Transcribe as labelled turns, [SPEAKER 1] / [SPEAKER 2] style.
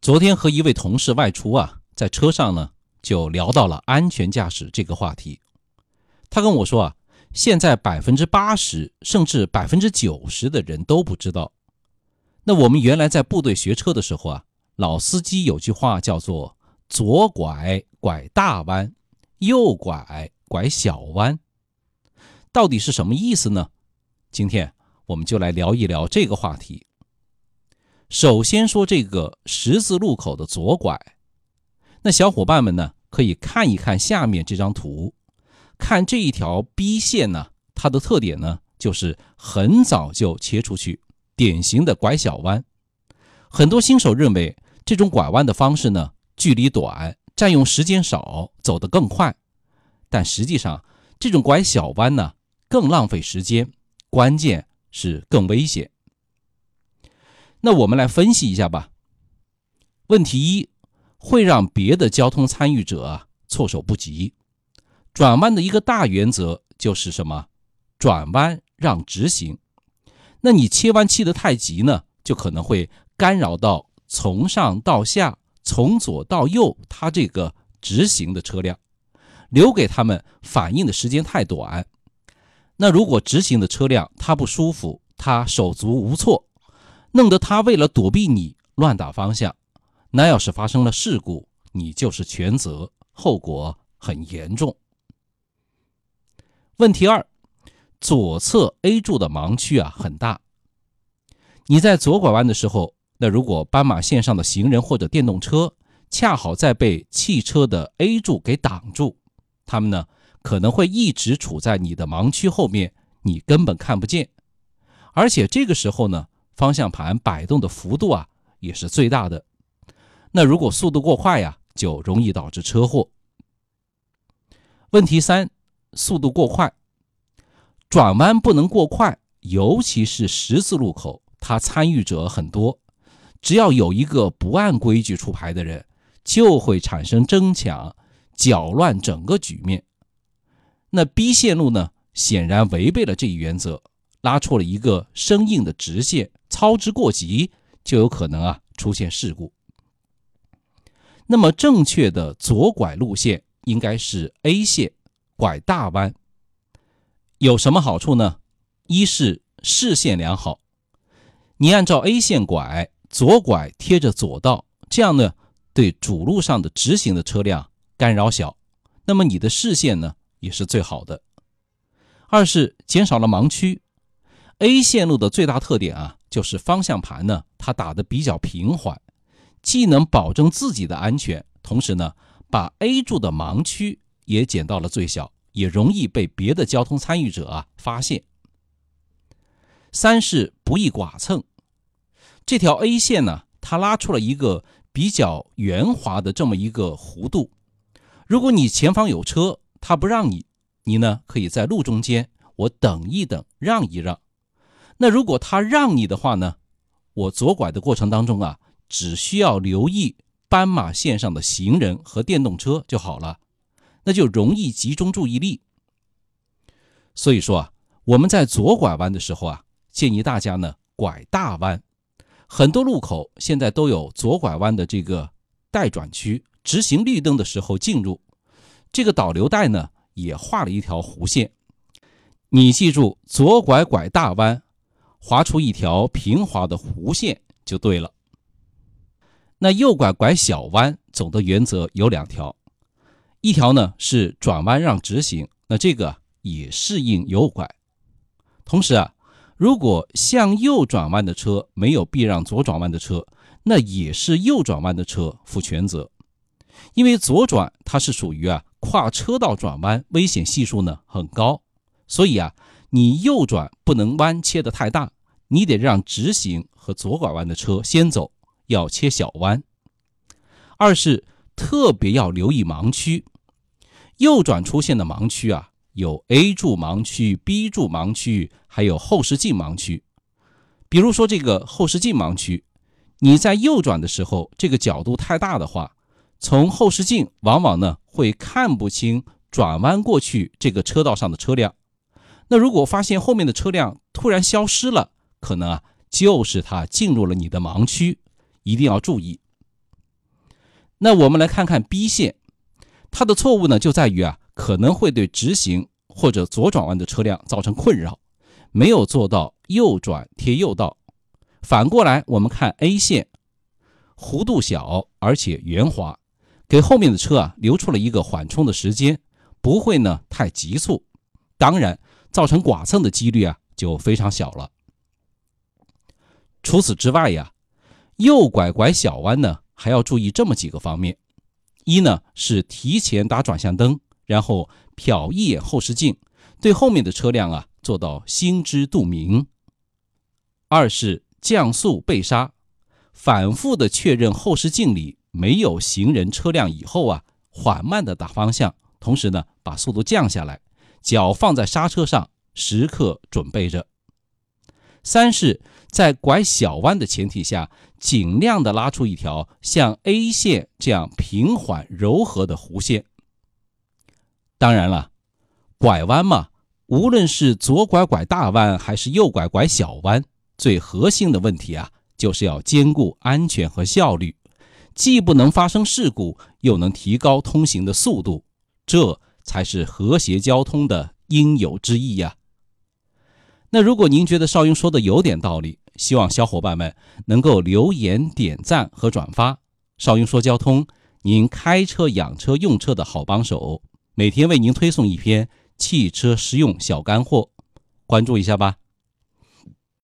[SPEAKER 1] 昨天和一位同事外出啊，在车上呢就聊到了安全驾驶这个话题。他跟我说啊，现在百分之八十甚至百分之九十的人都不知道。那我们原来在部队学车的时候啊，老司机有句话叫做“左拐拐大弯，右拐拐小弯”，到底是什么意思呢？今天我们就来聊一聊这个话题。首先说这个十字路口的左拐，那小伙伴们呢可以看一看下面这张图，看这一条 B 线呢，它的特点呢就是很早就切出去，典型的拐小弯。很多新手认为这种拐弯的方式呢，距离短，占用时间少，走得更快，但实际上这种拐小弯呢更浪费时间，关键是更危险。那我们来分析一下吧。问题一会让别的交通参与者措手不及。转弯的一个大原则就是什么？转弯让直行。那你切弯切得太急呢，就可能会干扰到从上到下、从左到右它这个直行的车辆，留给他们反应的时间太短。那如果直行的车辆它不舒服，它手足无措。弄得他为了躲避你乱打方向，那要是发生了事故，你就是全责，后果很严重。问题二，左侧 A 柱的盲区啊很大。你在左拐弯的时候，那如果斑马线上的行人或者电动车恰好在被汽车的 A 柱给挡住，他们呢可能会一直处在你的盲区后面，你根本看不见。而且这个时候呢。方向盘摆动的幅度啊，也是最大的。那如果速度过快呀，就容易导致车祸。问题三，速度过快，转弯不能过快，尤其是十字路口，它参与者很多，只要有一个不按规矩出牌的人，就会产生争抢，搅乱整个局面。那 B 线路呢，显然违背了这一原则，拉出了一个生硬的直线。操之过急，就有可能啊出现事故。那么正确的左拐路线应该是 A 线，拐大弯。有什么好处呢？一是视线良好，你按照 A 线拐，左拐贴着左道，这样呢对主路上的直行的车辆干扰小，那么你的视线呢也是最好的。二是减少了盲区。A 线路的最大特点啊。就是方向盘呢，它打的比较平缓，既能保证自己的安全，同时呢，把 A 柱的盲区也减到了最小，也容易被别的交通参与者啊发现。三是不易剐蹭，这条 A 线呢，它拉出了一个比较圆滑的这么一个弧度，如果你前方有车，它不让你，你呢可以在路中间，我等一等，让一让。那如果他让你的话呢？我左拐的过程当中啊，只需要留意斑马线上的行人和电动车就好了，那就容易集中注意力。所以说啊，我们在左拐弯的时候啊，建议大家呢拐大弯。很多路口现在都有左拐弯的这个待转区，直行绿灯的时候进入。这个导流带呢也画了一条弧线，你记住左拐拐大弯。划出一条平滑的弧线就对了。那右拐拐小弯，总的原则有两条，一条呢是转弯让直行，那这个也适应右拐。同时啊，如果向右转弯的车没有避让左转弯的车，那也是右转弯的车负全责，因为左转它是属于啊跨车道转弯，危险系数呢很高，所以啊。你右转不能弯切的太大，你得让直行和左拐弯的车先走，要切小弯。二是特别要留意盲区，右转出现的盲区啊，有 A 柱盲区、B 柱盲区，还有后视镜盲区。比如说这个后视镜盲区，你在右转的时候，这个角度太大的话，从后视镜往往呢会看不清转弯过去这个车道上的车辆。那如果发现后面的车辆突然消失了，可能啊就是他进入了你的盲区，一定要注意。那我们来看看 B 线，它的错误呢就在于啊，可能会对直行或者左转弯的车辆造成困扰，没有做到右转贴右道。反过来，我们看 A 线，弧度小而且圆滑，给后面的车啊留出了一个缓冲的时间，不会呢太急促，当然造成剐蹭的几率啊就非常小了。除此之外呀，右拐拐小弯呢还要注意这么几个方面：一呢是提前打转向灯，然后瞟一眼后视镜，对后面的车辆啊做到心知肚明；二是。降速备刹，反复的确认后视镜里没有行人车辆以后啊，缓慢的打方向，同时呢把速度降下来，脚放在刹车上，时刻准备着。三是，在拐小弯的前提下，尽量的拉出一条像 A 线这样平缓柔和的弧线。当然了，拐弯嘛，无论是左拐拐大弯还是右拐拐小弯。最核心的问题啊，就是要兼顾安全和效率，既不能发生事故，又能提高通行的速度，这才是和谐交通的应有之义呀。那如果您觉得邵英说的有点道理，希望小伙伴们能够留言、点赞和转发。邵英说交通，您开车、养车、用车的好帮手，每天为您推送一篇汽车实用小干货，关注一下吧。